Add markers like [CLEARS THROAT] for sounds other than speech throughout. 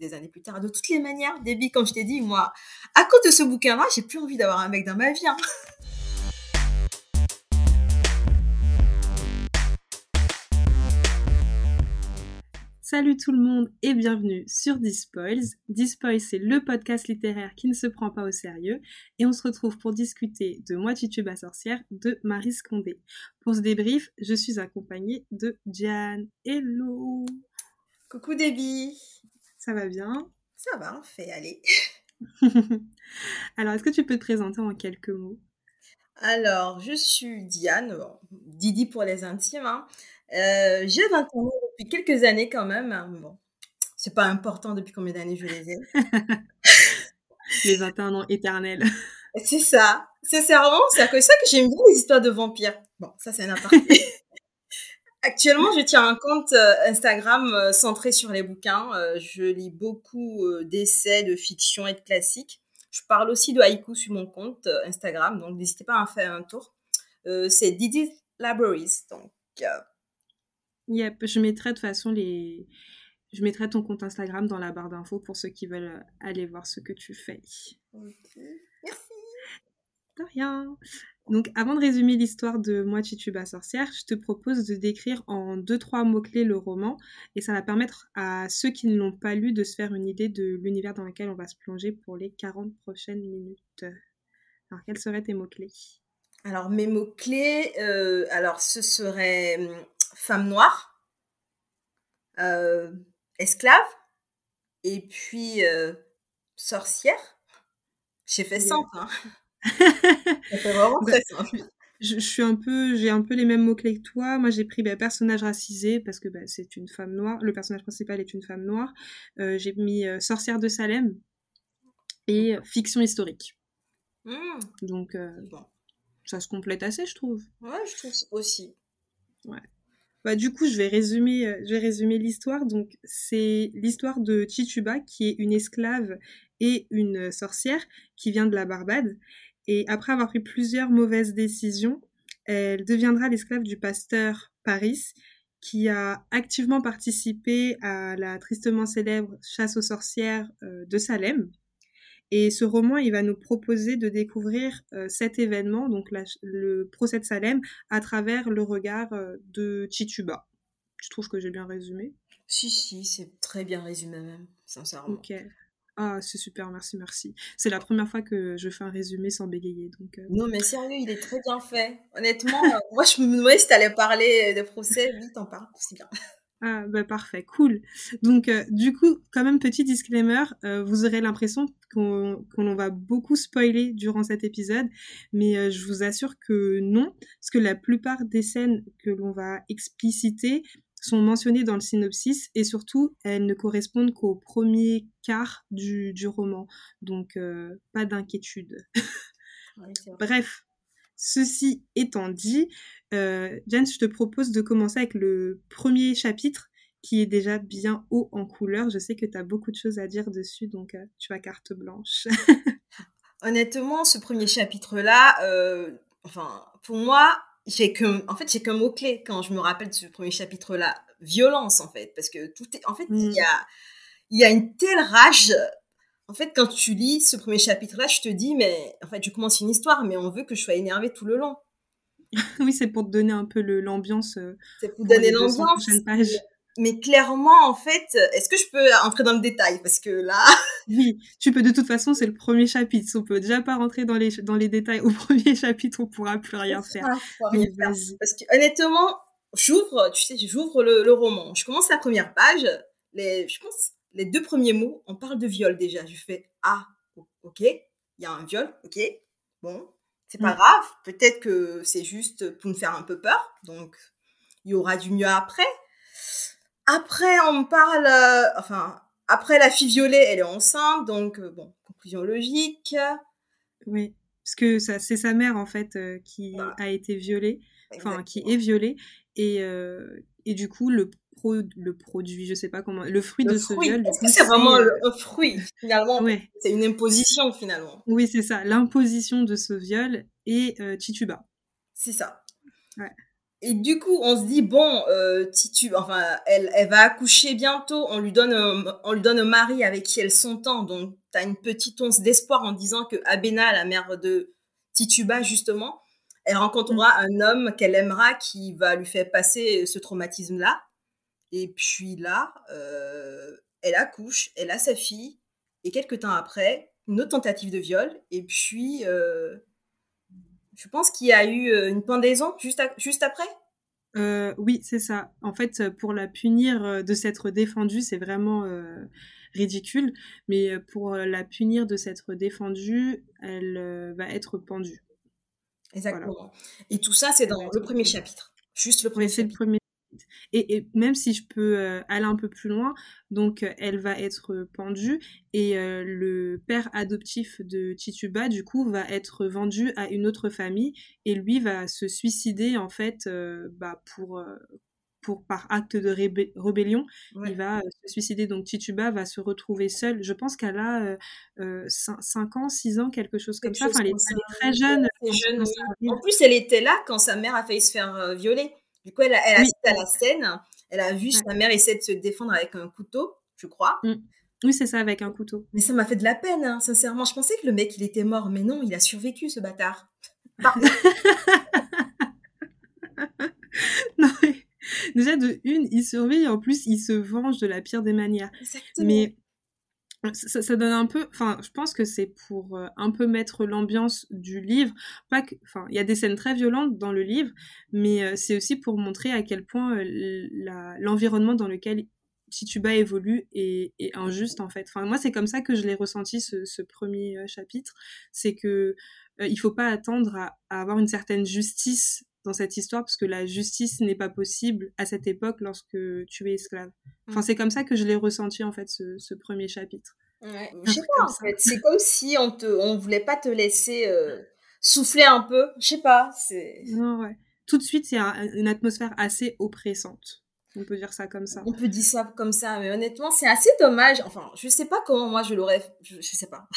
des années plus tard. De toutes les manières, Debbie, comme je t'ai dit, moi, à cause de ce bouquin-là, j'ai plus envie d'avoir un mec dans ma vie. Hein. Salut tout le monde et bienvenue sur Dispoils. Dispoils, c'est le podcast littéraire qui ne se prend pas au sérieux et on se retrouve pour discuter de Moi Titube à sorcière de Marie Scondé. Pour ce débrief, je suis accompagnée de Diane. Hello Coucou Debbie Ça va bien? Ça va, on fait aller. [LAUGHS] Alors, est-ce que tu peux te présenter en quelques mots? Alors, je suis Diane, Didi pour les intimes. Hein. Euh, j'ai 20 ans depuis quelques années quand même. Hein. Bon, c'est pas important depuis combien d'années je les ai. [LAUGHS] les 21 ans éternels. C'est ça. Sincèrement, c'est à cause ça que j'aime bien les histoires de vampires. Bon, ça c'est un aparté. [LAUGHS] Actuellement, je tiens un compte euh, Instagram euh, centré sur les bouquins. Je lis beaucoup d'essais, de fiction et de classiques. Je parle aussi de haïku sur mon compte Instagram, donc n'hésitez pas à en faire un tour. c'est Didi Libraries, donc Yep, je mettrai de toute façon les. Je mettrai ton compte Instagram dans la barre d'infos pour ceux qui veulent euh, aller voir ce que tu fais. Merci. Rien. Donc, avant de résumer l'histoire de Moi Tituba sorcière, je te propose de décrire en deux, trois mots-clés le roman et ça va permettre à ceux qui ne l'ont pas lu de se faire une idée de l'univers dans lequel on va se plonger pour les 40 prochaines minutes. Alors, quels seraient tes mots-clés? Alors, mes mots-clés, euh, alors ce serait hum, femme noire, euh, esclave, et puis euh, sorcière. J'ai fait simple, hein. Vraiment très simple. Je, suis un peu, j'ai un peu les mêmes mots clés que toi. Moi, j'ai pris bah, personnage racisé parce que bah, c'est une femme noire. Le personnage principal est une femme noire. Euh, j'ai mis sorcière de Salem et fiction historique. Mmh. Donc, bon. ça se complète assez, je trouve. Ouais, je trouve aussi. Ouais. Bah, du coup, je vais résumer, euh, je vais résumer l'histoire. Donc, c'est l'histoire de Tituba, qui est une esclave et une sorcière qui vient de la Barbade. Et après avoir pris plusieurs mauvaises décisions, elle deviendra l'esclave du pasteur Paris, qui a activement participé à la tristement célèbre chasse aux sorcières euh, de Salem. Et ce roman, il va nous proposer de découvrir euh, cet événement, donc le procès de Salem, à travers le regard euh, de Tituba. Tu trouves que j'ai bien résumé? Si, si, c'est très bien résumé même, sincèrement. Ok. Ah, c'est super, merci, merci. C'est la première fois que je fais un résumé sans bégayer. Donc, euh. Non, mais sérieux, il est très bien fait. Honnêtement, moi, je me demandais si tu allais parler de procès. Oui, t'en parles aussi bien. Ah bah parfait, cool. Donc euh, du coup, quand même petit disclaimer, euh, vous aurez l'impression qu'on va beaucoup spoiler durant cet épisode, mais euh, je vous assure que non, parce que la plupart des scènes que l'on va expliciter sont mentionnées dans le synopsis et surtout elles ne correspondent qu'au premier quart du, du roman, donc pas d'inquiétude. [LAUGHS] Bref, ceci étant dit, euh, Jane, je te propose de commencer avec le premier chapitre qui est déjà bien haut en couleur. Je sais que tu as beaucoup de choses à dire dessus, donc euh, tu as carte blanche. [LAUGHS] Honnêtement, ce premier chapitre-là, euh, enfin, pour moi, j'ai que, en fait, j'ai qu'un mot-clé quand je me rappelle de ce premier chapitre-là. Violence, en fait, parce que tout est, en fait, il y mm. a, il y a une telle rage. En fait, quand tu lis ce premier chapitre-là, je te dis, mais, en fait, je commence une histoire, mais on veut que je sois énervée tout le long. [LAUGHS] oui, c'est pour te donner un peu l'ambiance. Euh, c'est pour donner l'ambiance. Mais clairement, en fait, est-ce que je peux entrer dans le détail? Parce que là. [LAUGHS] oui, tu peux de toute façon, c'est le premier chapitre. On peut déjà pas rentrer dans les, dans les détails [LAUGHS] au premier chapitre, on pourra plus rien faire. rien faire. Parce que honnêtement, j'ouvre, tu sais, j'ouvre le, le, roman. Je commence la première page. Les, je pense, les deux premiers mots, on parle de viol déjà. Je fais Ah, ok, il y a un viol, ok, bon, c'est pas mm. grave. Peut-être que c'est juste pour me faire un peu peur. Donc, il y aura du mieux après. Après, on parle, euh, enfin, après la fille violée, elle est enceinte. Donc, euh, bon, conclusion logique. Oui, parce que ça, c'est sa mère, en fait, euh, qui a été violée. Enfin, qui est violée. Et, et du coup, le le produit, je sais pas comment, le fruit de ce viol. Est-ce que c'est vraiment un fruit finalement? C'est une imposition finalement. Oui, c'est ça, l'imposition de ce viol et Tituba. C'est ça. Ouais. Et du coup, on se dit bon, euh, Titu, enfin, elle, elle va accoucher bientôt. On lui donne, un, on lui donne un mari avec qui elle s'entend. Donc, t'as une petite once d'espoir en disant que Abena, la mère de Tituba justement, elle rencontrera mm. un homme qu'elle aimera qui va lui faire passer ce traumatisme-là. Et puis là, euh, elle accouche, elle a sa fille, et quelques temps après, une autre tentative de viol. Et puis, euh, je pense qu'il y a eu euh, une pendaison juste, juste après? Euh, oui, c'est ça. En fait, pour la punir de s'être défendue, c'est vraiment ridicule. Mais pour la punir de s'être défendue, elle va être pendue. Exactement. Et tout ça, c'est dans le premier chapitre. Juste le premier chapitre. Le premier et, même si je peux euh, aller un peu plus loin, donc euh, elle va être pendue et euh, le père adoptif de Tituba, du coup, va être vendu à une autre famille et lui va se suicider en fait bah, pour, pour, par acte de rébellion. Il va se suicider. Donc Tituba va se retrouver seule. Je pense qu'elle a 5 ans, 6 ans, quelque chose comme ça. Enfin, elle, est, très jeune. jeune En plus, elle était là quand sa mère a failli se faire violer. Du coup, elle, a, elle à la scène. Elle a vu sa mère essayer de se défendre avec un couteau, je crois. Mmh. Oui, c'est ça, avec un couteau. Mais ça m'a fait de la peine, hein, sincèrement. Je pensais que le mec, il était mort, mais non, il a survécu, ce bâtard. [LAUGHS] non, Déjà, de une, il survit, en plus, il se venge de la pire des manières. Exactement. Mais ça, donne un peu enfin je pense que c'est pour euh, un peu mettre l'ambiance du livre. Pas que enfin il y a des scènes très violentes dans le livre mais euh, c'est aussi pour montrer à quel point euh, l'environnement dans lequel Tituba évolue est, injuste en fait. Enfin moi c'est comme ça que je l'ai ressenti ce, premier chapitre. C'est que il faut pas attendre à, avoir une certaine justice dans cette histoire parce que la justice n'est pas possible à cette époque lorsque tu es esclave. Enfin, mm. c'est comme ça que je l'ai ressenti en fait ce, premier chapitre. Ouais. Je sais pas en fait, c'est comme si on te, on voulait pas te laisser euh, souffler un peu. Je sais pas, c'est. Non ouais. Tout de suite, il y a une atmosphère assez oppressante. On peut dire ça comme ça. On peut dire ça comme ça, mais honnêtement, c'est assez dommage. Enfin, je sais pas comment moi je l'aurais, je, je sais pas.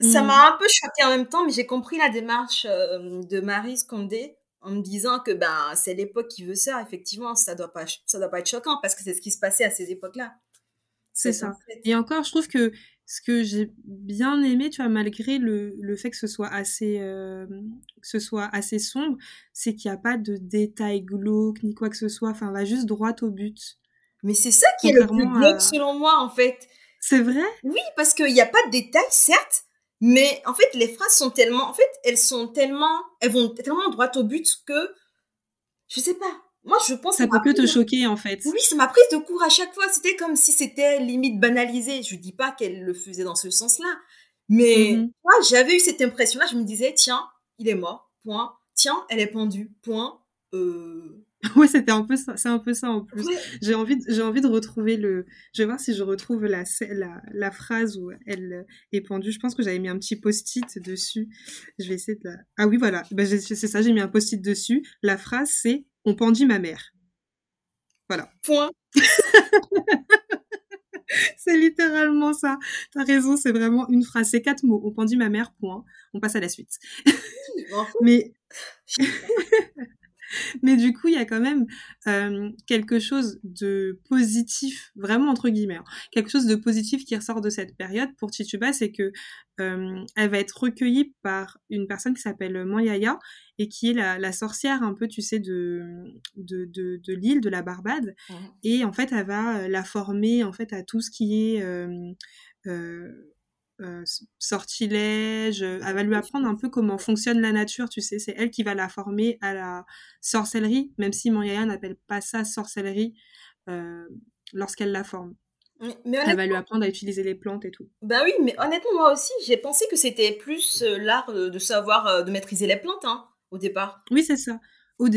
Ça mm. m'a un peu choqué en même temps, mais j'ai compris la démarche euh, de Marie Scondé en me disant que ben c'est l'époque qui veut ça effectivement ça doit pas ça doit pas être choquant parce que c'est ce qui se passait à ces époques là c'est ça. et encore je trouve que ce que j'ai bien aimé tu vois malgré le, le fait que ce soit assez euh, que ce soit assez sombre c'est qu'il n'y a pas de détails glauques ni quoi que ce soit. Enfin on va juste droit au but. Mais c'est ça qui est le plus glauque selon moi en fait. C'est vrai? Oui parce qu'il n'y a pas de détails certes mais en fait, les phrases sont tellement, en fait, elles sont tellement, elles vont tellement droit au but que, je sais pas. Moi, je pense. Ça peut que te choquer, en fait. Oui, ça m'a prise de cours à chaque fois. C'était comme si c'était limite banalisé. Je dis pas qu'elle le faisait dans ce sens-là. Mais mm-hmm. moi, j'avais eu cette impression-là. Je me disais, tiens, il est mort. Point. Tiens, elle est pendue. Point. Euh, [LAUGHS] ouais, c'était un peu ça, c'est un peu ça en plus. J'ai envie, j'ai envie de retrouver le. Je vais voir si je retrouve la, la, la phrase où elle est pendue. Je pense que j'avais mis un petit post-it dessus. Je vais essayer de la. Ah oui, voilà. Ben, c'est ça, j'ai mis un post-it dessus. La phrase, c'est On pendit ma mère. Voilà. Point. [LAUGHS] c'est littéralement ça. T'as raison, c'est vraiment une phrase. C'est quatre mots. On pendit ma mère, point. On passe à la suite. Mais. [LAUGHS] [LAUGHS] Mais du coup, il y a quand même euh, quelque chose de positif, vraiment entre guillemets, hein. quelque chose de positif qui ressort de cette période pour Tituba, c'est que euh, elle va être recueillie par une personne qui s'appelle Moyaya et qui est la, sorcière un peu, tu sais, de, de, de, l'île, de la Barbade. Mmh. Et en fait, elle va la former en fait à tout ce qui est euh, euh, sortilège, euh, elle va lui apprendre un peu comment fonctionne la nature, tu sais, c'est elle qui va la former à la sorcellerie, même si Yaya n'appelle pas ça sorcellerie euh, lorsqu'elle la forme. Mais elle va lui apprendre à utiliser les plantes et tout. Bah oui, mais honnêtement, moi aussi, j'ai pensé que c'était plus l'art de savoir, de maîtriser les plantes, hein, au départ. Oui, c'est ça au,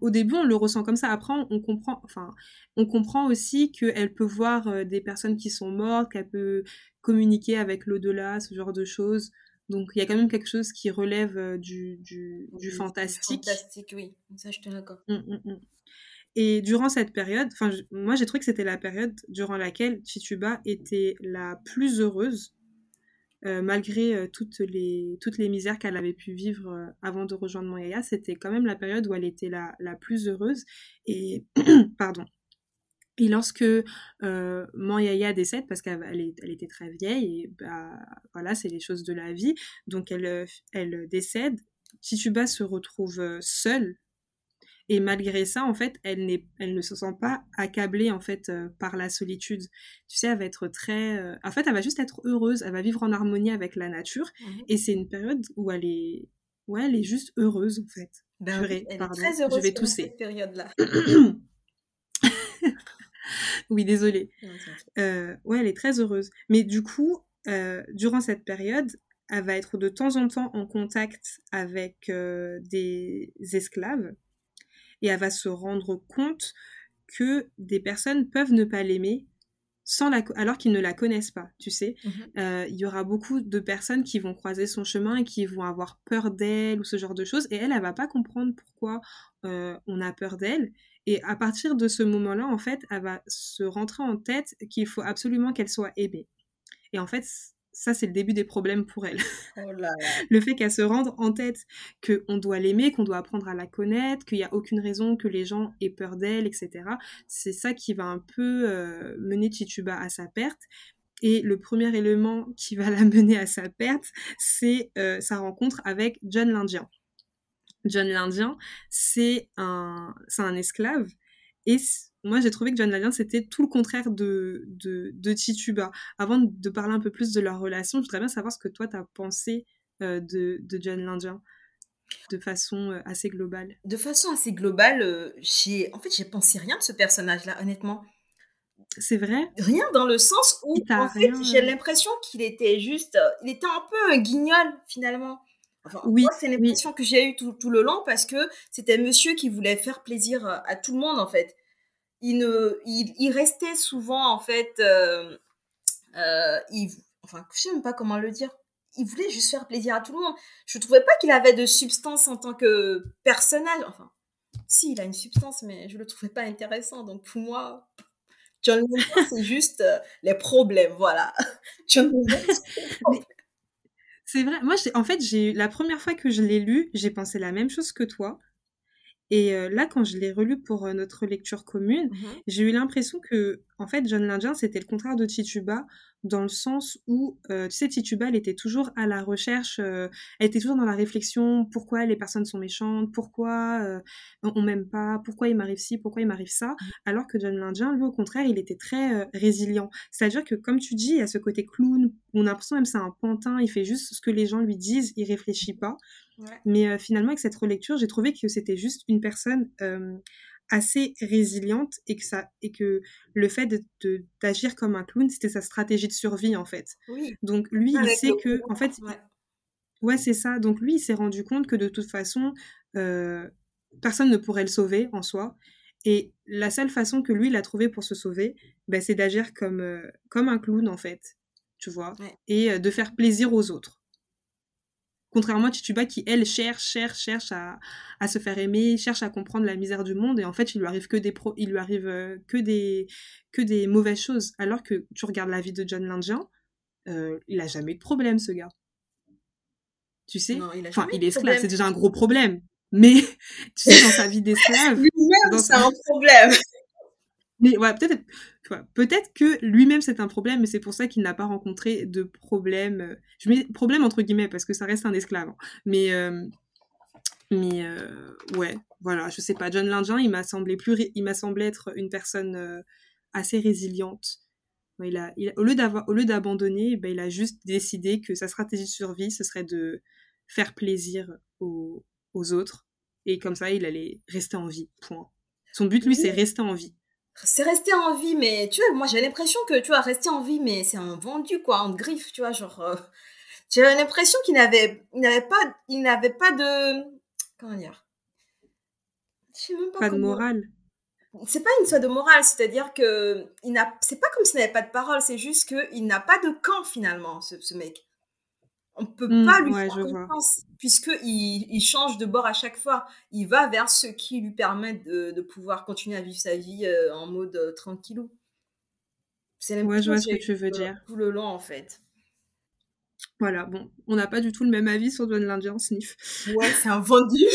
au début, on le ressent comme ça. Après, on comprend, enfin, on comprend aussi qu'elle peut voir euh, des personnes qui sont mortes, qu'elle peut communiquer avec l'au-delà, ce genre de choses. Donc, il y a quand même quelque chose qui relève euh, du, du, du fantastique. Fantastique, oui. Ça, je te d'accord. Mmh, mmh, mmh. Et durant cette période, enfin, moi, j'ai trouvé que c'était la période durant laquelle Chichuba était la plus heureuse malgré toutes, les, toutes les misères qu'elle avait pu vivre avant de rejoindre Moyaya, c'était quand même la période où elle était la, la plus heureuse. Et, [CLEARS THROAT] pardon, et lorsque euh, décède, parce qu'elle elle était très vieille, et bah, voilà, c'est les choses de la vie, donc elle, elle décède, Tituba se retrouve euh, seule, et malgré ça, en fait, elle, elle ne se sent pas accablée, en fait, euh, par la solitude. Tu sais, elle va être très... Euh, en fait, elle va juste être heureuse, elle va vivre en harmonie avec la nature, mmh et c'est une période où elle est... Ouais, elle est juste heureuse, en fait. Ben, elle est très heureuse je vais tousser. cette période-là. [COUGHS] oui, désolée. Euh, ouais, elle est très heureuse. Mais du coup, euh, durant cette période, elle va être de temps en temps en contact avec des esclaves et elle va se rendre compte que des personnes peuvent ne pas l'aimer sans la alors qu'ils ne la connaissent pas, tu sais. Mmh il y aura beaucoup de personnes qui vont croiser son chemin et qui vont avoir peur d'elle ou ce genre de choses. Et elle, elle va pas comprendre pourquoi on a peur d'elle. Et à partir de ce moment-là, en fait, elle va se rentrer en tête qu'il faut absolument qu'elle soit aimée. Et en fait, ça, c'est le début des problèmes pour elle. Oh [LAUGHS] le fait qu'elle se rende en tête qu'on doit l'aimer, qu'on doit apprendre à la connaître, qu'il n'y a aucune raison que les gens aient peur d'elle, etc. C'est ça qui va un peu euh, mener Chichuba à sa perte. Et le premier élément qui va [LAUGHS] la mener à sa perte, c'est euh, sa rencontre avec John l'Indien. John l'Indien, c'est un, un esclave. Et moi, j'ai trouvé que John l'Indien, c'était tout le contraire de, de, de, Tituba. Avant de parler un peu plus de leur relation, je voudrais bien savoir ce que toi, tu as pensé euh, de, de John l'Indien de façon euh, assez globale. De façon assez globale, euh, j'ai en fait, j'ai pensé rien de ce personnage-là, honnêtement. C'est vrai? Rien dans le sens où, en fait, j'ai l'impression qu'il était juste... il était un peu un guignol, finalement oui, c'est l'impression que j'ai eue tout, le long parce que c'était monsieur qui voulait faire plaisir à, tout le monde en fait. Il, ne, il, restait souvent en fait, euh, euh, il, enfin je sais même pas comment le dire. Il voulait juste faire plaisir à tout le monde. Je trouvais pas qu'il avait de substance en tant que personnage. Enfin, si, il a une substance, mais je le trouvais pas intéressant. Donc pour moi, John Lennon, c'est [LAUGHS] juste euh, les problèmes, voilà. [LAUGHS] John Lennon, c'est vrai. Moi, en fait, j'ai la première fois que je l'ai lu, j'ai pensé la même chose que toi. Et euh, là, quand je l'ai relu pour euh, notre lecture commune, mmh j'ai eu l'impression que, en fait, John Lindien, c'était le contraire de Tituba, dans le sens où, euh, tu sais, Tituba, elle était toujours à la recherche, elle était toujours dans la réflexion, pourquoi les personnes sont méchantes, pourquoi on m'aime pas, pourquoi il m'arrive ci, pourquoi il m'arrive ça, mmh. alors que John Lindien, lui, au contraire, il était très résilient. C'est-à-dire que, comme tu dis, il y a ce côté clown, on a l'impression même c'est un pantin, il fait juste ce que les gens lui disent, il réfléchit pas. Mais euh, finalement, avec cette relecture, j'ai trouvé que c'était juste une personne euh, assez résiliente et que, ça, et que le fait d'agir de, comme un clown, c'était sa stratégie de survie, en fait. Donc lui, il sait que, en fait, ouais, c'est ça. Donc lui, il s'est rendu compte que de toute façon, euh, personne ne pourrait le sauver en soi. Et la seule façon que lui, il a trouvé pour se sauver, ben, c'est d'agir comme, comme un clown, en fait. Tu vois? Et de faire plaisir aux autres. Contrairement à Tituba qui, elle, cherche, cherche, cherche à, à, se faire aimer, cherche à comprendre la misère du monde, et en fait, il lui arrive que des, pro il lui arrive, euh, que des, que des mauvaises choses. Alors que tu regardes la vie de John Lindjian, euh, il a jamais eu de problème, ce gars. Tu sais? Non, il Enfin, il est esclave, c'est déjà un gros problème. Mais, [LAUGHS] tu sais, dans sa vie d'esclave... [LAUGHS] Lui-même, c'est un problème mais ouais, peut-être peut-être que lui-même c'est un problème, mais c'est pour ça qu'il n'a pas rencontré de problème. Euh, je mets problème entre guillemets parce que ça reste un esclave. Hein. Mais euh, mais euh, ouais, voilà, je sais pas. John Lindjen, il m'a semblé plus, il m'a semblé être une personne assez résiliente. Il a, il au lieu d'avoir, au lieu d'abandonner, ben, il a juste décidé que sa stratégie de survie, ce serait de faire plaisir aux, aux autres, et comme ça, il allait rester en vie. Point. Son but, lui, c'est rester en vie c'est resté en vie, mais tu vois, moi j'ai l'impression que tu vois, rester en vie, mais c'est un vendu quoi, en griffe, tu vois, genre. Euh, j'avais l'impression qu'il n'avait, il n'avait pas, il n'avait pas de, comment dire, je sais même pas. Pas de morale. C'est pas une histoire de morale, c'est-à-dire que il n'a, c'est pas comme s'il n'avait pas de parole, c'est juste que il n'a pas de camp finalement, ce, ce mec. On ne peut mmh, pas lui faire confiance, puisqu'il il change de bord à chaque fois. Il va vers ce qui lui permet de, de pouvoir continuer à vivre sa vie euh, en mode euh, tranquillou. C'est ouais, je vois ce que tu veux dire. Tout le long, en fait. Voilà, bon, on n'a pas du tout le même avis sur John l'Indien, Sniff. Ouais, c'est un vendu. [LAUGHS]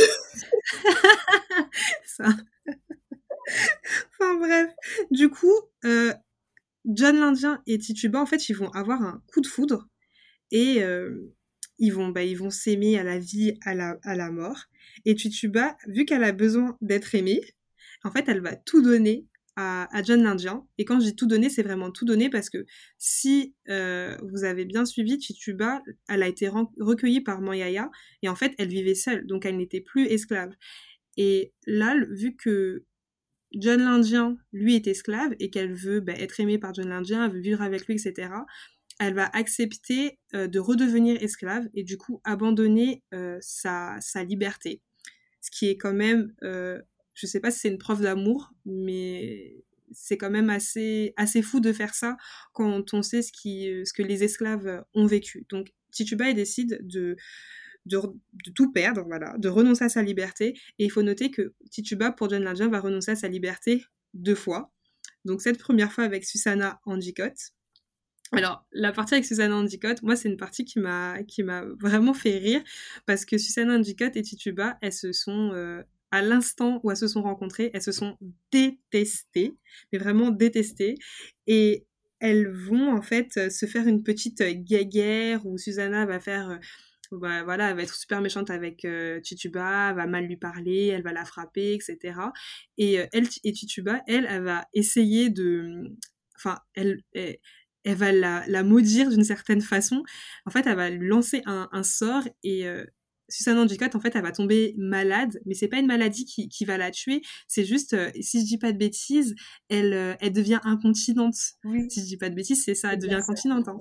[LAUGHS] Ça. enfin bref, du coup, euh, John l'Indien et Tituba, en fait, ils vont avoir un coup de foudre et euh, ils vont, bah, ils vont s'aimer à la vie, à la, à la mort. Et Tituba, vu qu'elle a besoin d'être aimée, en fait, elle va tout donner à, John l'Indien. Et quand je dis tout donner, c'est vraiment tout donner parce que si euh, vous avez bien suivi, Tituba, elle a été recueillie par Moyaya et en fait, elle vivait seule, donc elle n'était plus esclave. Et là, vu que John l'Indien, lui, est esclave et qu'elle veut bah, être aimée par John l'Indien, veut vivre avec lui, etc., elle va accepter euh, de redevenir esclave et du coup abandonner euh, sa, sa, liberté. Ce qui est quand même je sais pas si c'est une preuve d'amour, mais c'est quand même assez, assez fou de faire ça quand on sait ce, qui, ce que les esclaves ont vécu. Donc Tituba décide de, de, tout perdre, voilà, de renoncer à sa liberté. Et il faut noter que Tituba, pour John Legend, va renoncer à sa liberté deux fois. Donc cette première fois avec Susanna Andicott. Alors, la partie avec Susanna Andicott, moi, c'est une partie qui m'a, qui vraiment fait rire parce que Susanna Andicott et Tituba, elles se sont euh, à l'instant où elles se sont rencontrées, elles se sont détestées, mais vraiment détestées. Et elles vont en fait se faire une petite guéguerre où Susanna va faire euh, bah, voilà, elle va être super méchante avec euh, Tituba, elle va mal lui parler, elle va la frapper, etc. Et euh, Tituba, elle, elle va essayer de, enfin, elle, va la, la maudire d'une certaine façon. En fait, elle va lui lancer un, un sort et Susanna Andicott, en fait, elle va tomber malade, mais c'est pas une maladie qui, qui va la tuer. C'est juste, euh, si je dis pas de bêtises, elle, euh, elle devient incontinente. Si je dis pas de bêtises, c'est ça, elle devient incontinente. Hein.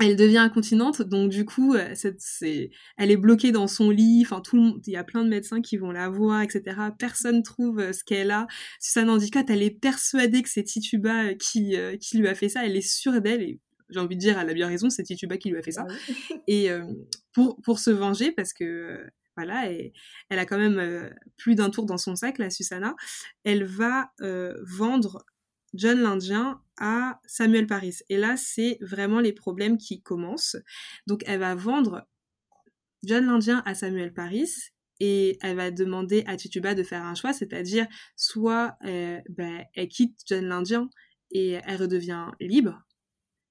Elle devient incontinente, donc du coup, euh, c'est, elle est bloquée dans son lit. Enfin, tout le monde, il y a plein de médecins qui vont la voir, etc. Personne trouve ce qu'elle a. Susanna Andicott, elle est persuadée que c'est Tituba qui, qui lui a fait ça. Elle est sûre d'elle et j'ai envie de dire, elle a bien raison, c'est Tituba qui lui a fait ça. Ah [LAUGHS] et euh, pour, pour se venger, parce que euh, voilà, et, elle a quand même euh, plus d'un tour dans son sac, la Susanna, elle va vendre John l'Indien à Samuel Paris. Et là, c'est vraiment les problèmes qui commencent. Donc, elle va vendre John l'Indien à Samuel Paris et elle va demander à Tituba de faire un choix, c'est-à-dire soit ben, elle quitte John l'Indien et elle redevient libre,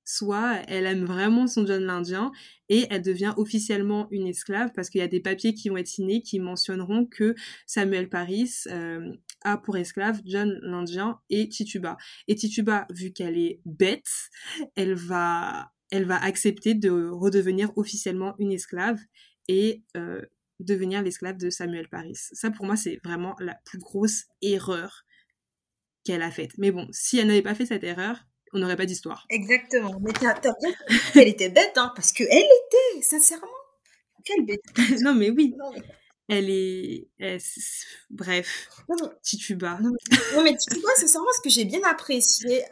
soit elle aime vraiment son John l'Indien et elle devient officiellement une esclave parce qu'il y a des papiers qui vont être signés qui mentionneront que Samuel Paris euh, a pour esclave John l'Indien et Tituba. Et Tituba, vu qu'elle est bête, elle va, elle va accepter de redevenir officiellement une esclave et euh, devenir l'esclave de Samuel Paris. Ça, pour moi, c'est vraiment la plus grosse erreur qu'elle a faite. Mais bon, si elle n'avait pas fait cette erreur, on n'aurait pas d'histoire. Exactement. Mais bien Elle était bête, hein, parce qu'elle était, sincèrement. Quelle bête. [LAUGHS] non, mais oui. Elle est. Bref. Tituba. Non, mais Tituba, sincèrement, ce que j'ai bien apprécié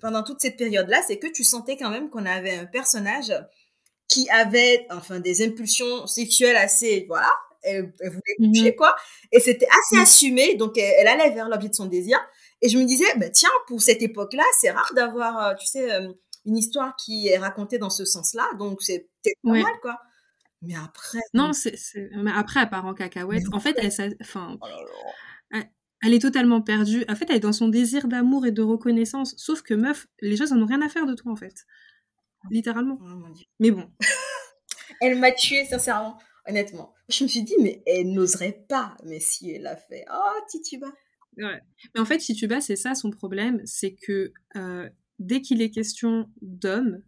pendant toute cette période-là, c'est que tu sentais quand même qu'on avait un personnage qui avait enfin des impulsions sexuelles assez voilà elle, voulait mhm. quoi et c'était assez assumé donc elle, elle allait vers l'objet de son désir et je me disais, bah, tiens, pour cette époque-là, c'est rare d'avoir, euh, tu sais, euh, une histoire qui est racontée dans ce sens-là. Donc, c'est peut-être pas mal, quoi. Mais après. Non, c'est, mais après, elle part en cacahuète. En fait, elle, enfin, oh elle, est totalement perdue. En fait, elle est dans son désir d'amour et de reconnaissance. Sauf que, meuf, les choses n'ont rien à faire de toi, en fait. Littéralement. Oh, mais bon. [LAUGHS] elle m'a tuée, sincèrement, honnêtement. Je me suis dit, mais elle n'oserait pas. Mais si elle l'a fait. Oh, Tituba. Mais en fait, Tituba, c'est ça son problème, c'est que euh, dès qu'il est question d'homme,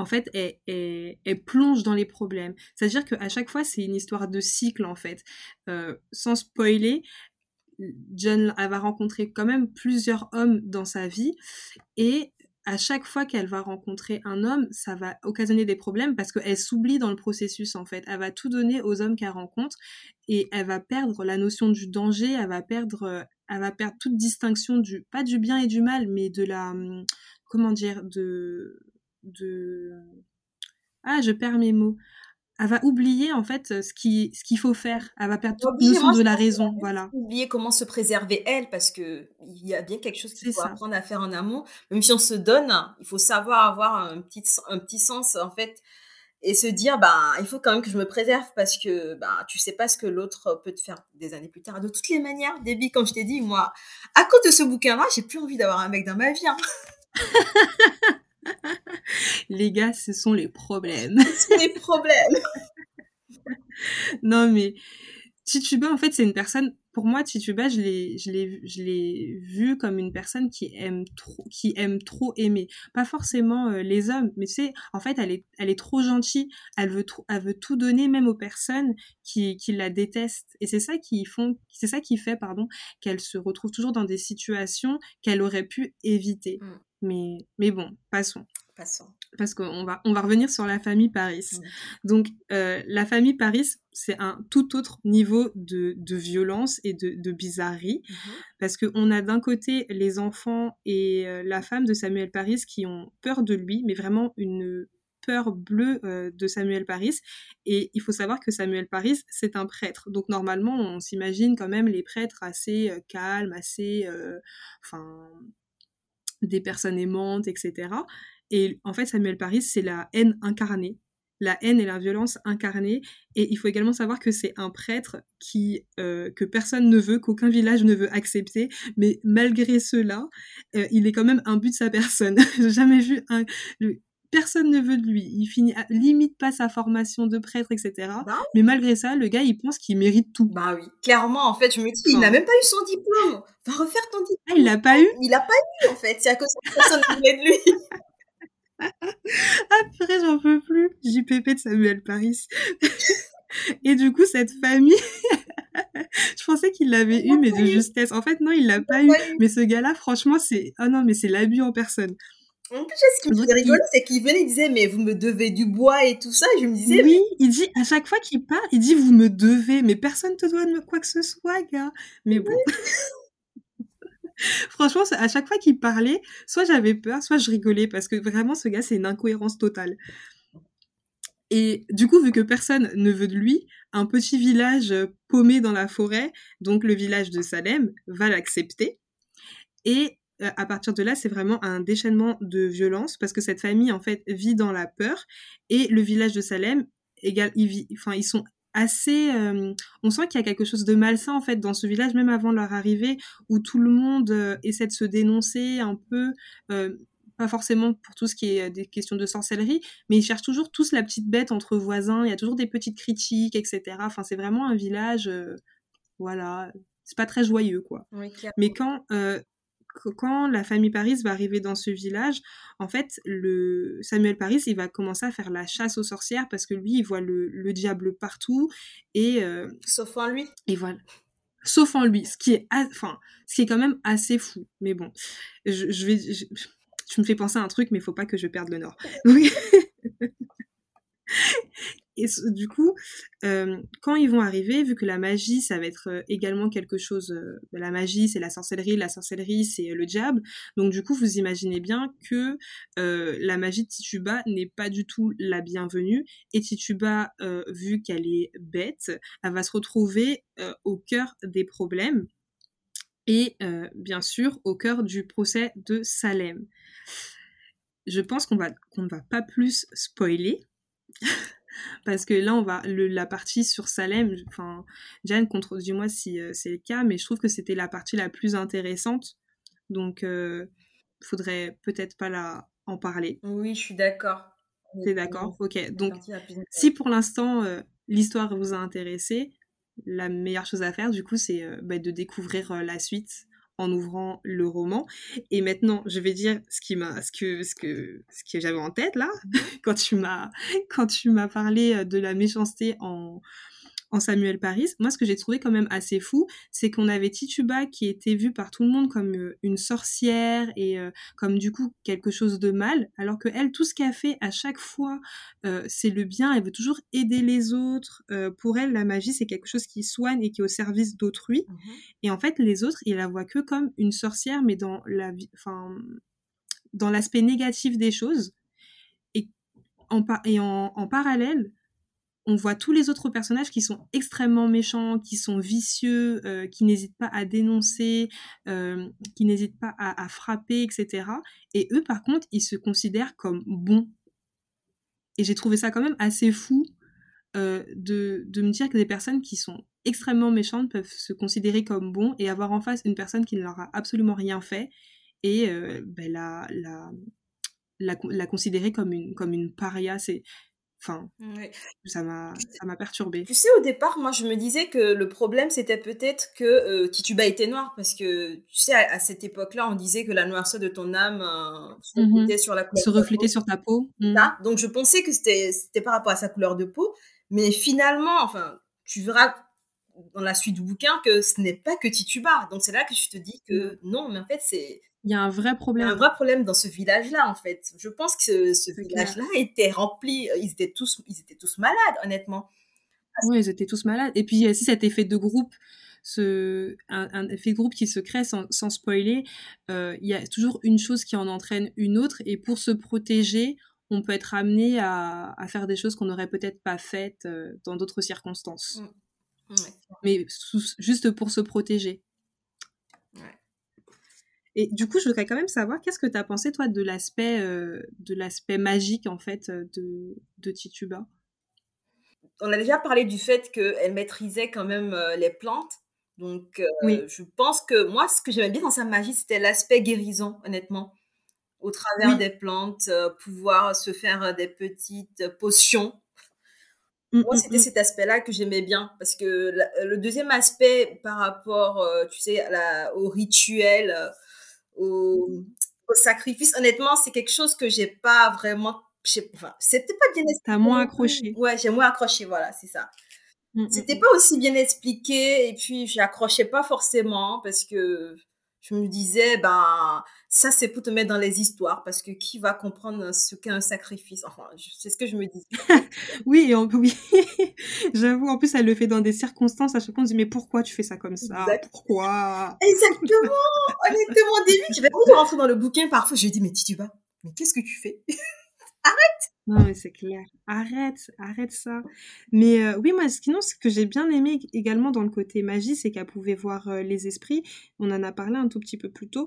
en fait, elle, plonge dans les problèmes. C'est-à-dire qu'à chaque fois, c'est une histoire de cycle, en fait. Euh, sans spoiler, John va rencontrer quand même plusieurs hommes dans sa vie et à chaque fois qu'elle va rencontrer un homme, ça va occasionner des problèmes parce qu'elle s'oublie dans le processus en fait. Elle va tout donner aux hommes qu'elle rencontre et elle va perdre la notion du danger, elle va perdre, elle va perdre toute distinction du, pas du bien et du mal, mais de la, hum, comment dire, de, de, ah, je perds mes mots. elle va oublier en fait ce qui ce qu'il faut faire. Elle va perdre toute notion de la raison, voilà. Oublier comment se préserver elle parce que il y a bien quelque chose qu'il faut apprendre à faire en amont. Même si on se donne, il faut savoir avoir un petit un petit sens en fait et se dire bah il faut quand même que je me préserve parce que bah tu sais pas ce que l'autre peut te faire des années plus tard. De toutes les manières, débit comme je t'ai dit, moi à cause de ce bouquin-là, j'ai plus envie d'avoir un mec dans ma vie. Hein. [LAUGHS] [LAUGHS] les gars, ce sont les problèmes. Ce sont les problèmes. [LAUGHS] non, mais Tituba, en fait, c'est une personne. Pour moi, Tituba, je l'ai, je l'ai, je l'ai vu comme une personne qui aime trop, qui aime trop aimer. Pas forcément euh, les hommes, mais tu sais, en fait, elle est, elle est trop gentille. Elle veut, elle veut tout donner, même aux personnes qui, qui la détestent. Et c'est ça qui font, c'est ça qui fait, pardon, qu'elle se retrouve toujours dans des situations qu'elle aurait pu éviter. Mm. Mais, mais bon, passons. Passons. Parce qu'on va, on va revenir sur la famille Paris. Donc, euh, la famille Paris, c'est un tout autre niveau de, de violence et de, de bizarrerie. Mhm. Parce qu'on a d'un côté les enfants et euh, la femme de Samuel Paris qui ont peur de lui, mais vraiment une peur bleue euh, de Samuel Paris. Et il faut savoir que Samuel Paris, c'est un prêtre. Donc normalement, on s'imagine quand même les prêtres assez calmes, assez... Enfin des personnes aimantes, etc. Et en fait, Samuel Paris, c'est la haine incarnée, la haine et la violence incarnée. Et il faut également savoir que c'est un prêtre qui euh, que personne ne veut, qu'aucun village ne veut accepter. Mais malgré cela, euh, il est quand même un but de sa personne. [LAUGHS] J'ai jamais vu un personne ne veut de lui. Il finit limite pas sa formation de prêtre, etc. Mais malgré ça, le gars, il pense qu'il mérite tout. Bah oui, clairement, en fait, je me dis, il n'a même pas eu son diplôme. Va refaire ton diplôme. Ah, il l'a pas eu? Il l'a pas eu, en fait. C'est à cause que personne ne voulait de lui. [LAUGHS] ah purée, j'en peux plus. JPP de Samuel Paris. [LAUGHS] Et du coup, cette famille, [LAUGHS] je pensais qu'il l'avait eu, mais de justesse. En fait, non, il l'a pas, eu. Mais ce gars-là, franchement, c'est, oh non, mais c'est l'abus en personne. En plus, ce qui me faisait rigoler, c'est qu'il venait, il disait, mais vous me devez du bois et tout ça. je me disais, oui, il dit, à chaque fois qu'il parle, il dit, vous me devez, mais personne te doit quoi que ce soit, gars. Mais bon. [LAUGHS] Franchement, à chaque fois qu'il parlait, soit j'avais peur, soit je rigolais, parce que vraiment, ce gars, c'est une incohérence totale. Et du coup, vu que personne ne veut de lui, un petit village paumé dans la forêt, donc le village de Salem, va l'accepter. Et euh, à partir de là, c'est vraiment un déchaînement de violence parce que cette famille, en fait, vit dans la peur et le village de Salem, égal, ils, enfin, ils sont assez euh, on sent qu'il y a quelque chose de malsain en fait dans ce village même avant leur arrivée où tout le monde euh, essaie de se dénoncer un peu pas forcément pour tout ce qui est des questions de sorcellerie mais ils cherchent toujours tous la petite bête entre voisins. Il y a toujours des petites critiques etc enfin c'est vraiment un village voilà c'est pas très joyeux quoi. Mais quand quand la famille Paris va arriver dans ce village, en fait, le Samuel Paris, il va commencer à faire la chasse aux sorcières parce que lui, il voit le, diable partout et euh, sauf en lui. Et voilà. Sauf en lui, ce qui est, enfin, ce qui est quand même assez fou. Mais bon, je, vais, je, me fais penser à un truc, mais il faut pas que je perde le nord. [LAUGHS] Et du coup, euh, quand ils vont arriver, vu que la magie, ça va être euh, également quelque chose, euh, la magie, c'est la sorcellerie, la sorcellerie, c'est le diable. Donc du coup, vous imaginez bien que la magie de Tituba n'est pas du tout la bienvenue. Et Tituba, vu qu'elle est bête, elle va se retrouver au cœur des problèmes et bien sûr au cœur du procès de Salem. Je pense qu'on va qu'on ne va pas plus spoiler. [LAUGHS] parce que là on va la partie sur Salem enfin Jeanne contredis-moi si euh, c'est le cas mais je trouve que c'était la partie la plus intéressante. Donc euh, faudrait peut-être pas la en parler. Oui je suis d'accord. T'es d'accord? Ok. Donc si pour l'instant euh, l'histoire vous a intéressé la meilleure chose à faire du coup c'est euh, bah, de découvrir la suite en ouvrant le roman. Et maintenant, je vais dire ce qui m'a, ce que, ce que, ce que j'avais en tête là, [LAUGHS] quand tu m'as, quand tu m'as parlé de la méchanceté en, en Samuel Paris. Moi, ce que j'ai trouvé quand même assez fou, c'est qu'on avait Tituba qui était vue par tout le monde comme euh, une sorcière et euh, comme du coup quelque chose de mal, alors que elle, tout ce qu'elle fait à chaque fois, euh, c'est le bien. Elle veut toujours aider les autres. pour elle, la magie, c'est quelque chose qui soigne et qui est au service d'autrui. Mmh et en fait, les autres, ils la voient que comme une sorcière, mais dans la, enfin, dans l'aspect négatif des choses. Et en, et en, en parallèle, on voit tous les autres personnages qui sont extrêmement méchants, qui sont vicieux, euh, qui n'hésitent pas à dénoncer, euh, qui n'hésitent pas à, frapper, etc. Et eux, par contre, ils se considèrent comme bons. Et j'ai trouvé ça quand même assez fou euh, de, de me dire que des personnes qui sont extrêmement méchantes peuvent se considérer comme bons et avoir en face une personne qui ne leur a absolument rien fait et ben, la, la, la, la, considérer comme une, comme une paria. C'est Enfin, ça m'a ça m'a perturbé. Tu sais, au départ, moi, je me disais que le problème, c'était peut-être que euh, Tituba était noir, parce que, tu sais, à, cette époque-là, on disait que la noirceur de ton âme euh, se mmh reflétait sur la couleur Se reflétait sur ta peau. Mmh. Donc, je pensais que c'était par rapport à sa couleur de peau, mais finalement, enfin, tu verras dans la suite du bouquin que ce n'est pas que Tituba. Donc, c'est là que je te dis que mmh. non, mais en fait, c'est il y a un vrai problème. un vrai problème dans ce village-là, en fait. Je pense que ce, village-là était rempli, euh, ils étaient tous, ils étaient tous malades, honnêtement. Oui, ils étaient tous malades. Et puis, il y a aussi cet effet de groupe, ce, un, effet de groupe qui se crée sans, sans spoiler. Euh, il y a toujours une chose qui en entraîne une autre. Et pour se protéger, on peut être amené à, à faire des choses qu'on n'aurait peut-être pas faites euh, dans d'autres circonstances. Mmh. Mais juste pour se protéger. Et du coup, je voudrais quand même savoir, qu'est-ce que tu as pensé, toi, de l'aspect euh, de l'aspect magique, en fait, euh, de, de Tituba? On a déjà parlé du fait qu'elle maîtrisait quand même euh, les plantes. Donc, oui. je pense que moi, ce que j'aimais bien dans sa magie, c'était l'aspect guérison, honnêtement. Au travers des plantes, pouvoir se faire des petites potions. Mmh, moi, mmh, c'était mmh. cet aspect-là que j'aimais bien. Parce que le deuxième aspect par rapport, tu sais, au rituel au, sacrifice. Honnêtement, c'est quelque chose que j'ai pas vraiment. Enfin, c'était pas bien expliqué. T'as moins accroché. Ouais, j'ai moins accroché, voilà, c'est ça. Mm, mm, c'était mm. pas aussi bien expliqué et puis j'accrochais pas forcément parce que je me disais, ben, ça c'est pour te mettre dans les histoires parce que qui va comprendre ce qu'est un sacrifice? Enfin, c'est ce que je me dis. [LAUGHS] oui, oui. [LAUGHS] j'avoue, en plus elle le fait dans des circonstances, à chaque fois on se dit, mais pourquoi tu fais ça comme ça? Pourquoi? Exactement! [LAUGHS] Honnêtement, au début, je vais rentrer dans le bouquin, parfois je lui dis, mais Tituba, mais qu'est-ce que tu fais? Arrête non, mais c'est clair. Arrête, arrête ça. Mais euh, oui, moi, sinon, ce que j'ai bien aimé également dans le côté magie, c'est qu'elle pouvait voir euh, les esprits. On en a parlé un tout petit peu plus tôt.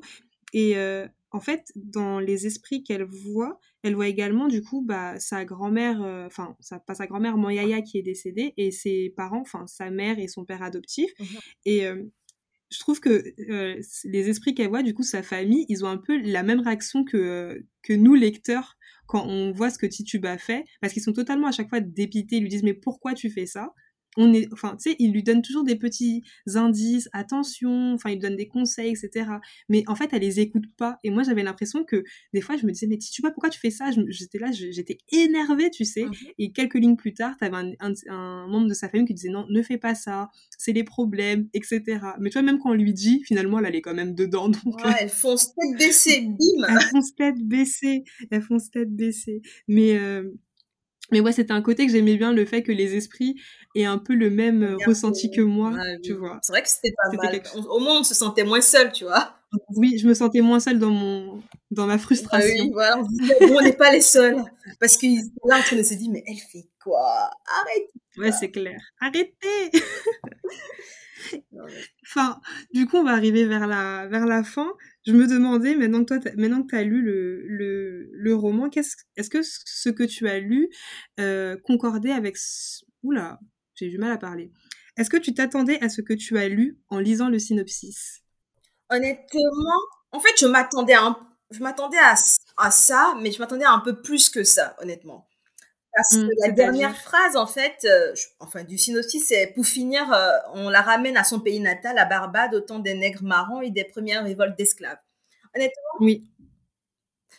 Et euh, en fait, dans les esprits qu'elle voit, elle voit également, du coup, bah, sa grand-mère, enfin, pas sa grand-mère, Moyaya, qui est décédée, et ses parents, enfin, sa mère et son père adoptif. Mmh et je trouve que les esprits qu'elle voit, du coup, sa famille, ils ont un peu la même réaction que, que nous, lecteurs, quand on voit ce que Tituba fait, parce qu'ils sont totalement à chaque fois dépités, ils lui disent mais pourquoi tu fais ça? On est, enfin, tu sais, il lui donne toujours des petits indices, attention, enfin, il lui donne des conseils, etc. Mais en fait, elle les écoute pas. Et moi, j'avais l'impression que des fois, je me disais, mais Tituba, pourquoi tu fais ça? J'étais là, j'étais énervée, tu sais. Mmh Et quelques lignes plus tard, t'avais un, un, membre de sa famille qui disait, non, ne fais pas ça, c'est les problèmes, etc. Mais tu vois, même quand on lui dit, finalement, elle, est quand même dedans. [LAUGHS] Donc, ouais, elles font tête baissée, bim Elles font tête baissée, elles font tête baissée. Mais... Euh, mais ouais, c'était un côté que j'aimais bien, le fait que les esprits aient un peu le même euh, ressenti que moi, tu vois. C'est vrai que c'était pas mal. Au moins, on se sentait moins seul, tu vois. [LAUGHS] Oui, je me sentais moins seule dans mon dans ma frustration. Ah oui, voilà, on, [LAUGHS] bon, on n'est pas les seuls. Parce que là, on se dit, mais elle fait quoi? Arrête Ouais, c'est clair. Arrêtez [LAUGHS] Enfin, du coup, on va arriver vers la, vers la fin. Je me demandais, maintenant que toi, maintenant que tu as lu le, roman, est-ce que ce que tu as lu euh, concordait avec... Oula, j'ai du mal à parler. Est-ce que tu t'attendais à ce que tu as lu en lisant le synopsis? Honnêtement, en fait, je m'attendais à ça, mais je m'attendais à un peu plus que ça, honnêtement. Parce que mmh, la dernière phrase, en fait, euh, enfin, du synopsis, c'est pour finir, euh, on la ramène à son pays natal, à Barbade, au temps des nègres marrons et des premières révoltes d'esclaves. Honnêtement, oui.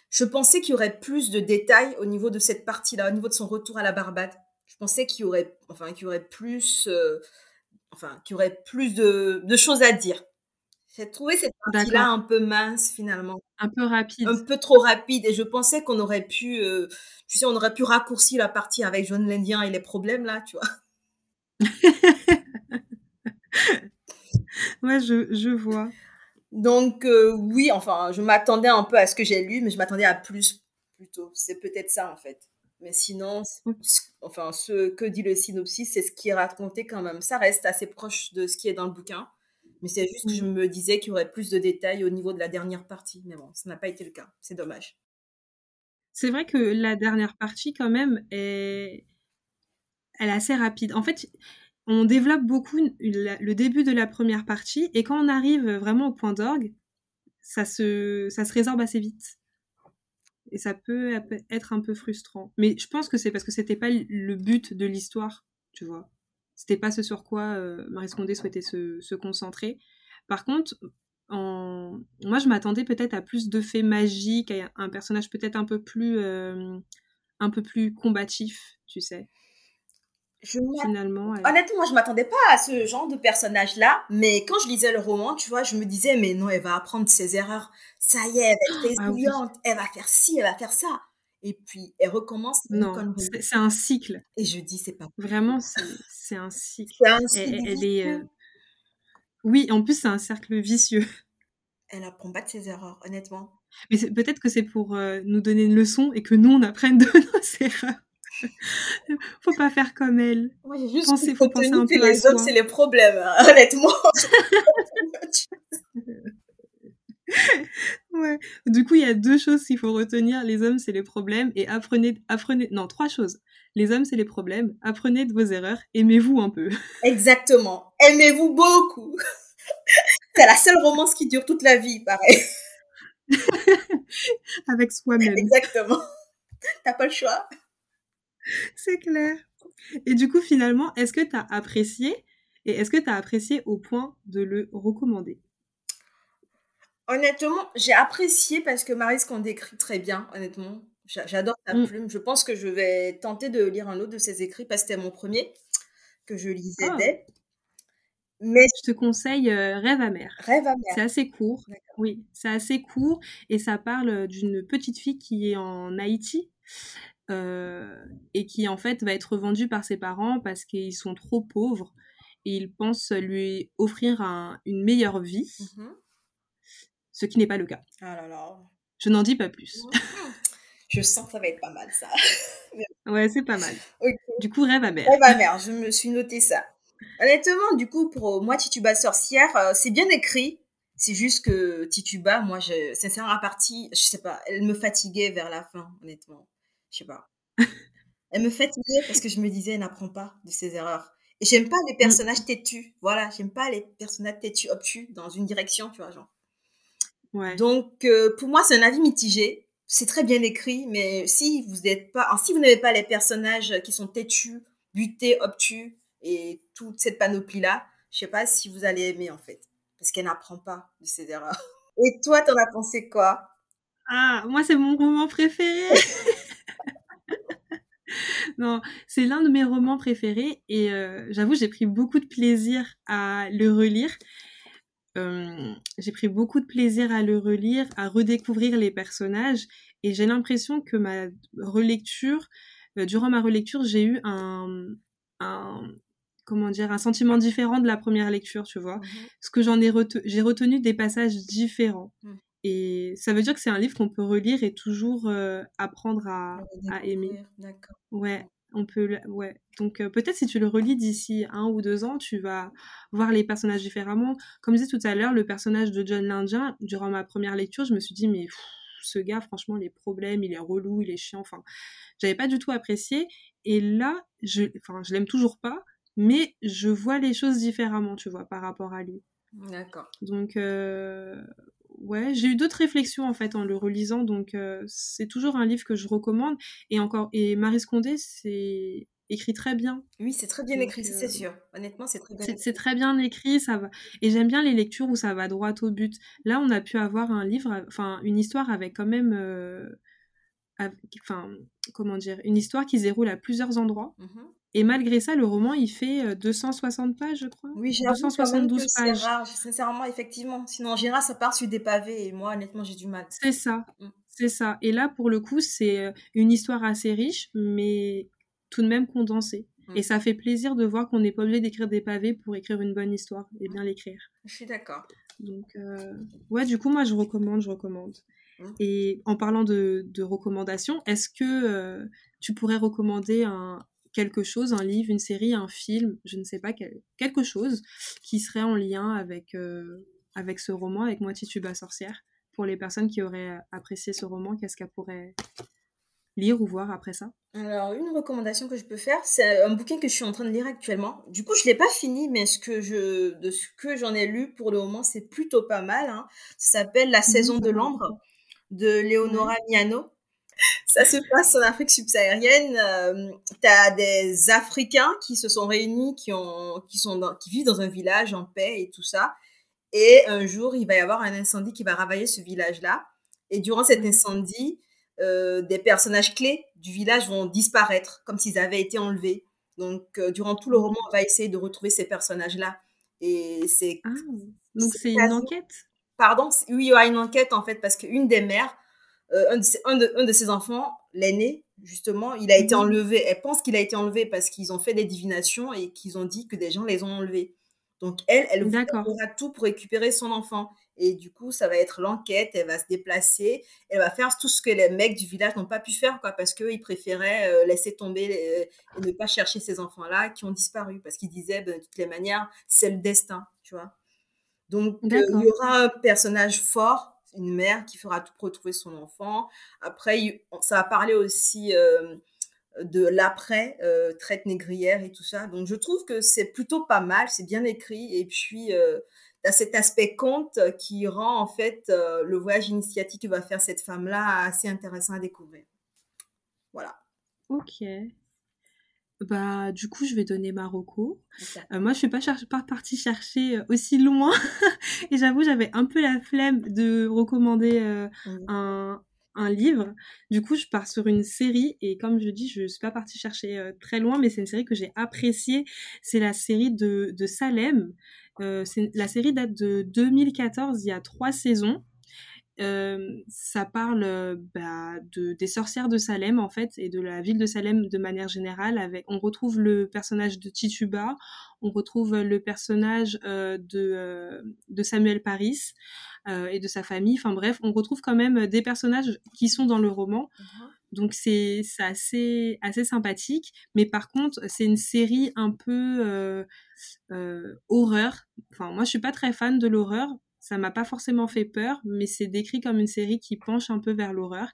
je pensais qu'il y aurait plus de détails au niveau de cette partie-là, au niveau de son retour à la Barbade. Je pensais qu'il y aurait, enfin, qu'il y aurait plus, euh, enfin, qu'il y aurait plus de, de choses à dire. J'ai trouvé cette partie-là un peu mince finalement. Un peu rapide. Un peu trop rapide. Et je pensais qu'on aurait pu, euh, tu sais, on aurait pu raccourcir la partie avec John Lindien et les problèmes là, tu vois. [LAUGHS] ouais, je, je vois. Donc euh, oui, enfin, je m'attendais un peu à ce que j'ai lu, mais je m'attendais à plus plutôt. C'est peut-être ça en fait. Mais sinon, enfin, ce que dit le synopsis, c'est ce qui est raconté quand même. Ça reste assez proche de ce qui est dans le bouquin. Mais c'est juste que je me disais qu'il y aurait plus de détails au niveau de la dernière partie. Mais bon, ça n'a pas été le cas. C'est dommage. C'est vrai que la dernière partie, quand même, est... Elle est assez rapide. En fait, on développe beaucoup le début de la première partie et quand on arrive vraiment au point d'orgue, ça se, ça se résorbe assez vite. Et ça peut être un peu frustrant. Mais je pense que c'est parce que c'était pas le but de l'histoire, tu vois. C'était pas ce sur quoi euh, Marie Scondé souhaitait se, concentrer. Par contre, en... moi, je m'attendais peut-être à plus de faits magiques, à un personnage peut-être un peu plus, euh, un peu plus combatif, tu sais. Finalement, honnêtement, moi, je m'attendais pas à ce genre de personnage-là, mais quand je lisais le roman, tu vois, je me disais, mais non, elle va apprendre ses erreurs. Ça y est, elle va être [GASPS] ah, elle va faire ci, elle va faire ça. Et puis, elle recommence. Non, c'est un cycle. Et je dis, c'est pas Vraiment, c'est un cycle. C'est un cycle. Elle, est, euh, Oui, en plus, c'est un cercle vicieux. [LAUGHS] Elle apprend pas de ses erreurs, honnêtement. Mais peut-être que c'est pour euh, nous donner une leçon et que nous, on apprenne de [LAUGHS] nos erreurs. [LAUGHS] faut pas faire comme elle. Moi, j'ai juste penser, faut penser un peu les hommes, c'est les problèmes, hein, honnêtement. Ouais. Du coup, il y a deux choses qu'il faut retenir. Les hommes, c'est les problèmes. Et apprenez, apprenez. Non, trois choses. Les hommes, c'est les problèmes. Apprenez de vos erreurs. Aimez-vous un peu. [LAUGHS] Exactement. Aimez-vous beaucoup. [LAUGHS] c'est la seule romance qui dure toute la vie, pareil. [LAUGHS] Avec soi-même. Exactement. T'as pas le choix. C'est clair. Et du coup, finalement, est-ce que tu as apprécié et est-ce que tu as apprécié au point de le recommander? Honnêtement, j'ai apprécié parce que Marie qu'on décrit très bien, honnêtement. J'adore sa mmh. plume. Je pense que je vais tenter de lire un autre de ses écrits parce que c'était mon premier que je lisais ah. dès. Mais je te conseille euh, Rêve amer. Rêve amer. C'est assez court. Oui, c'est assez court et ça parle d'une petite fille qui est en Haïti euh, et qui en fait va être vendue par ses parents parce qu'ils sont trop pauvres et ils pensent lui offrir une meilleure vie, mmh ce qui n'est pas le cas. Ah là là. Je n'en dis pas plus. Je sens que ça va être pas mal ça. [LAUGHS] ouais, c'est pas mal. Du coup, rêve amer. Rêve amer, je me suis noté ça. Honnêtement, du coup, pour moi, Tituba sorcière, euh, c'est bien écrit. C'est juste que Tituba, moi, je, sincèrement, la partie, je sais pas, elle me fatiguait vers la fin, honnêtement je sais pas. [LAUGHS] Elle me fatiguait parce que je me disais, elle n'apprend pas de ses erreurs. Et j'aime pas les mm. personnages têtus. Voilà, j'aime pas les personnages têtus, obtus, dans une direction, tu vois, genre. Ouais. Donc, euh, pour moi, c'est un avis mitigé. C'est très bien écrit, mais si vous n'êtes pas, si vous n'avez pas les personnages qui sont têtus, butés, obtus et toute cette panoplie-là, je sais pas si vous allez aimer, en fait. Parce qu'elle n'apprend pas de ses erreurs. [LAUGHS] Et toi, t'en as pensé quoi? Ah, moi, c'est mon roman préféré. [LAUGHS] non, c'est l'un de mes romans préférés et euh, j'avoue, j'ai pris beaucoup de plaisir à le relire. Euh, j'ai pris beaucoup de plaisir à le relire, à redécouvrir les personnages et j'ai l'impression que ma relecture, euh, durant ma relecture, j'ai eu un, comment dire, un sentiment différent de la première lecture, tu vois. Mmh Ce que j'en ai j'ai retenu des passages différents. Mmh. Et ça veut dire que c'est un livre qu'on peut relire et toujours euh, apprendre à, à aimer. D'accord. Ouais, on peut. Ouais. Donc euh, peut-être si tu le relis d'ici un ou deux ans, tu vas voir les personnages différemment. Comme je disais tout à l'heure, le personnage de John l'Indien, durant ma première lecture, je me suis dit, mais ce gars, franchement, les problèmes, il est relou, il est chiant. Enfin, j'avais pas du tout apprécié. Et là, je, enfin, je l'aime toujours pas, mais je vois les choses différemment, tu vois, par rapport à lui. D'accord. Donc, euh, ouais, j'ai eu d'autres réflexions en fait en le relisant, donc euh, c'est toujours un livre que je recommande. Et encore, et Marie Scondé, c'est écrit très bien. Oui, c'est très bien écrit, c'est euh, sûr. Honnêtement, c'est très bien. C'est très bien écrit, ça va. Et j'aime bien les lectures où ça va droit au but. Là, on a pu avoir un livre, enfin une histoire avec quand même, euh, enfin comment dire, une histoire qui se déroule à plusieurs endroits. Mmh et malgré ça, le roman, il fait 260 euh, pages, je crois. Oui, j'ai 272 pages. C'est rare, sincèrement, effectivement. Sinon, en général, ça part sur des pavés et moi, honnêtement, j'ai du mal. C'est ça. Mm. C'est ça. Et là, pour le coup, c'est euh, une histoire assez riche, mais tout de même condensée. Mm. Et ça fait plaisir de voir qu'on n'est pas obligé d'écrire des pavés pour écrire une bonne histoire et bien l'écrire. Je suis d'accord. Donc, euh, ouais, du coup, moi, je recommande, je recommande. Et en parlant de, de recommandations, est-ce que euh, tu pourrais recommander un, quelque chose, un livre, une série, un film, je ne sais pas, quel- quelque chose qui serait en lien avec, euh, avec ce roman, avec Moi Tituba sorcière, pour les personnes qui auraient apprécié ce roman, qu'est-ce qu'elles pourraient lire ou voir après ça? Alors, une recommandation que je peux faire, c'est un bouquin que je suis en train de lire actuellement. Du coup, je l'ai pas fini, mais ce que je, de ce que j'en ai lu pour le moment, c'est plutôt pas mal. hein. Ça s'appelle La saison de l'ambre de Leonora Miano. Ça se passe en Afrique subsaharienne. Euh, T'as des Africains qui se sont réunis, qui ont, qui sont, dans- qui vivent dans un village en paix et tout ça. Et un jour, il va y avoir un incendie qui va ravailler ce village-là. Et durant cet incendie, euh, des personnages clés du village vont disparaître, comme s'ils avaient été enlevés. Donc, euh, durant tout le roman, on va essayer de retrouver ces personnages-là. Et c'est. Ah, donc C'est une enquête? Pardon, oui, il y aura une enquête en fait, parce qu'une des mères, euh, un, de ses, un, de, un de ses enfants, l'aîné, justement, il a été Mhm. enlevé. Elle pense qu'il a été enlevé parce qu'ils ont fait des divinations et qu'ils ont dit que des gens les ont enlevés. Donc, elle, elle fera tout pour récupérer son enfant. Et du coup, ça va être l'enquête, elle va se déplacer, elle va faire tout ce que les mecs du village n'ont pas pu faire, quoi, parce qu'ils préféraient euh, laisser tomber les- et ne pas chercher ces enfants-là qui ont disparu, parce qu'ils disaient, ben, de toutes les manières, c'est le destin, tu vois. Donc, euh, il y aura un personnage fort, une mère qui fera tout pour retrouver son enfant. Après, ça va parler aussi euh, de l'après, euh, traite négrière et tout ça. Donc, je trouve que c'est plutôt pas mal, c'est bien écrit. Et puis, euh, tu as cet aspect conte qui rend, en fait, euh, le voyage initiatique que va faire cette femme-là assez intéressant à découvrir. Voilà. Ok. Bah, du coup, je vais donner Marocco. Euh, moi, je suis pas, pas partie chercher euh, aussi loin. [LAUGHS] Et j'avoue, j'avais un peu la flemme de recommander euh, Mhm. un, un livre. Du coup, je pars sur une série. Et comme je dis, je suis pas partie chercher euh, très loin, mais c'est une série que j'ai appréciée. C'est la série de, de Salem. Euh, la série date de 2014, il y a trois saisons. Euh, ça parle euh, bah, de, des sorcières de Salem en fait et de la ville de Salem de manière générale. Avec, on retrouve le personnage de Tituba, on retrouve le personnage euh, de, euh, de Samuel Paris et de sa famille. Enfin bref, on retrouve quand même des personnages qui sont dans le roman. Mhm. Donc c'est assez assez sympathique, mais par contre c'est une série un peu horreur. Enfin moi je suis pas très fan de l'horreur, ça m'a pas forcément fait peur, mais c'est décrit comme une série qui penche un peu vers l'horreur,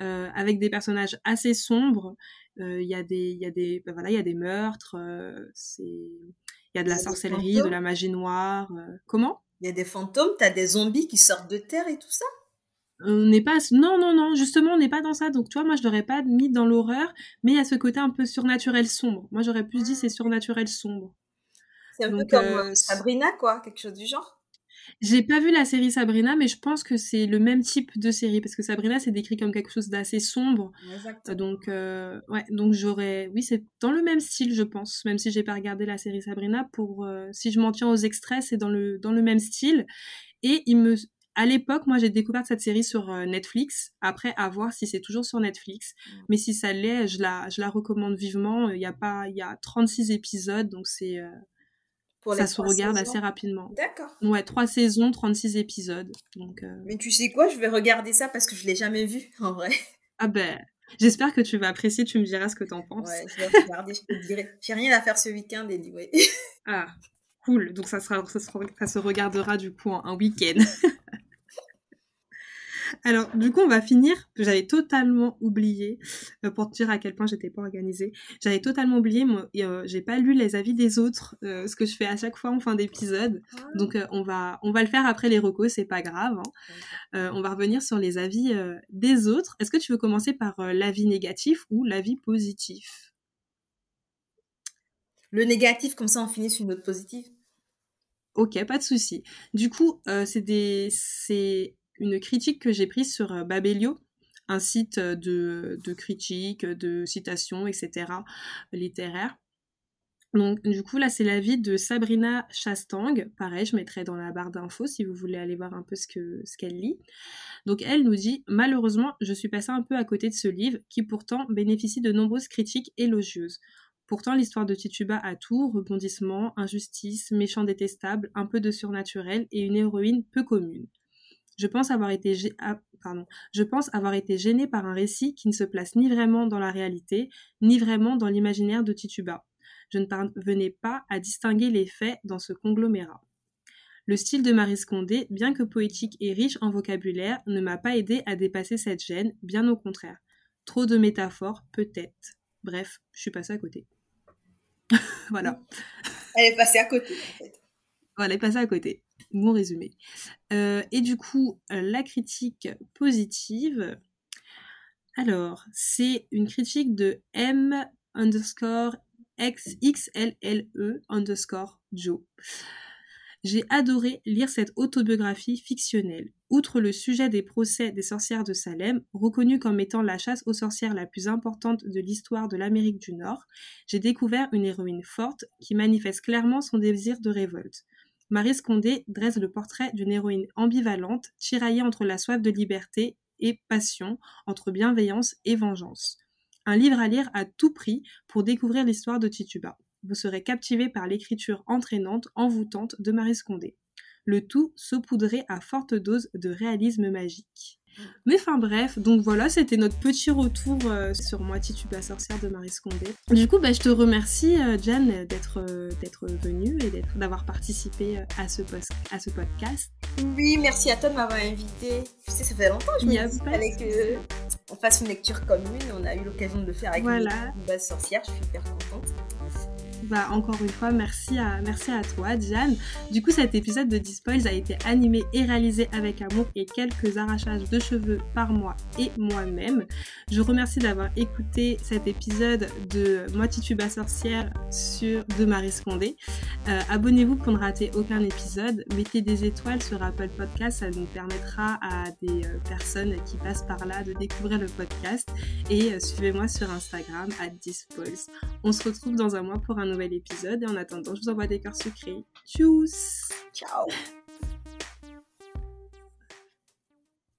euh, avec des personnages assez sombres. Euh, Il y a des y a des ben voilà il y a des meurtres, euh, c'est il y a de la sorcellerie, de la magie noire. Comment? Il y a des fantômes, tu as des zombies qui sortent de terre et tout ça? on n'est pas non non non justement on n'est pas dans ça donc tu vois moi je l'aurais pas mis dans l'horreur mais il y a ce côté un peu surnaturel sombre moi j'aurais plus dit c'est surnaturel sombre C'est un peu comme euh, Sabrina, quoi, quelque chose du genre. J'ai pas vu la série Sabrina mais je pense que c'est le même type de série parce que Sabrina c'est décrit comme quelque chose d'assez sombre Exact. Euh, donc euh, ouais donc j'aurais oui c'est dans le même style je pense même si j'ai pas regardé la série Sabrina pour euh, si je m'en tiens aux extraits c'est dans le dans le même style et il me à l'époque, moi, j'ai découvert cette série sur euh, Netflix. Après, à voir si c'est toujours sur Netflix. Mm. Mais si ça l'est, je la, je la recommande vivement. Il y a pas, il y a 36 épisodes, donc c'est, ça se regarde saisons. assez rapidement. D'accord. Ouais, trois saisons, 36 épisodes. Donc, euh, Mais tu sais quoi, je vais regarder ça parce que je l'ai jamais vu, [LAUGHS] en vrai. ah ben, j'espère que tu vas apprécier. Tu me diras ce que t'en penses. Ouais, je vais regarder, je te dirai. J'ai rien à faire ce week-end, anyway. Ah, cool. Donc ça sera, ça se, ça se regardera du coup en un week-end. [LAUGHS] Alors, du coup, on va finir. J'avais totalement oublié, euh, pour te dire à quel point j'étais pas organisée. J'avais totalement oublié, moi, euh, j'ai pas lu les avis des autres, euh, ce que je fais à chaque fois en fin d'épisode. Donc, euh, on va, on va le faire après les recos, c'est pas grave. hein. On va revenir sur les avis des autres. Est-ce que tu veux commencer par l'avis négatif ou l'avis positif? Le négatif, comme ça, on finit sur une note positive. Ok, pas de souci. Du coup, euh, c'est des, c'est une critique que j'ai prise sur euh, Babelio, un site euh, de, critiques, de citations, etc. littéraires. Donc, du coup, là, c'est l'avis de Sabrina Chastang. Pareil, je mettrai dans la barre d'infos si vous voulez aller voir un peu ce que ce qu'elle lit. Donc, elle nous dit Malheureusement, je suis passée un peu à côté de ce livre qui pourtant bénéficie de nombreuses critiques élogieuses. Pourtant, l'histoire de Tituba a tout rebondissement, injustice, méchant détestable, un peu de surnaturel et une héroïne peu commune. Je pense avoir été ah, pardon, je pense avoir été gênée par un récit qui ne se place ni vraiment dans la réalité, ni vraiment dans l'imaginaire de Tituba. Je ne parvenais pas à distinguer les faits dans ce conglomérat. Le style de Marie Scondé, bien que poétique et riche en vocabulaire, ne m'a pas aidé à dépasser cette gêne, bien au contraire. Trop de métaphores, peut-être. Bref, je suis passée à côté. [LAUGHS] voilà. Elle est passée à côté, en fait. Voilà, elle est passée à côté. Bon résumé. Euh, et du coup, la critique positive. Alors, c'est une critique de M underscore XLLE underscore Joe. J'ai adoré lire cette autobiographie fictionnelle. Outre le sujet des procès des sorcières de Salem, reconnu comme étant la chasse aux sorcières la plus importante de l'histoire de l'Amérique du Nord, j'ai découvert une héroïne forte qui manifeste clairement son désir de révolte. Marie Scondé dresse le portrait d'une héroïne ambivalente, tiraillée entre la soif de liberté et passion, entre bienveillance et vengeance. Un livre à lire à tout prix pour découvrir l'histoire de Tituba vous serez captivé par l'écriture entraînante, envoûtante de Marie Scondé. Le tout saupoudré à forte dose de réalisme magique. Mais enfin bref, donc voilà, c'était notre petit retour euh, sur Moi Tituba sorcière de Marie Scondé. Du coup, bah, je te remercie, euh, d'être euh, d'être venue et d'avoir participé à ce, à ce podcast. Oui, merci à toi de m'avoir invité. Tu sais, ça fait longtemps que je me fallait qu'on fasse une lecture commune. On a eu l'occasion de le faire avec voilà. une base sorcière. Je suis hyper contente. Bah, encore une fois, merci à, merci à toi, Diane. Du coup, cet épisode de Dispoils a été animé et réalisé avec amour et quelques arrachages de cheveux par moi et moi-même. Je remercie d'avoir écouté cet épisode de Moi Tituba sorcière sur de Marie Scondé. Euh, abonnez-vous pour ne rater aucun épisode. Mettez des étoiles sur Apple Podcast, ça nous permettra à des euh, personnes qui passent par là de découvrir le podcast. Et euh, suivez-moi sur Instagram à Dispoils. On se retrouve dans un mois pour un épisode. Et en attendant, je vous envoie des cœurs sucrés. Tchuss Ciao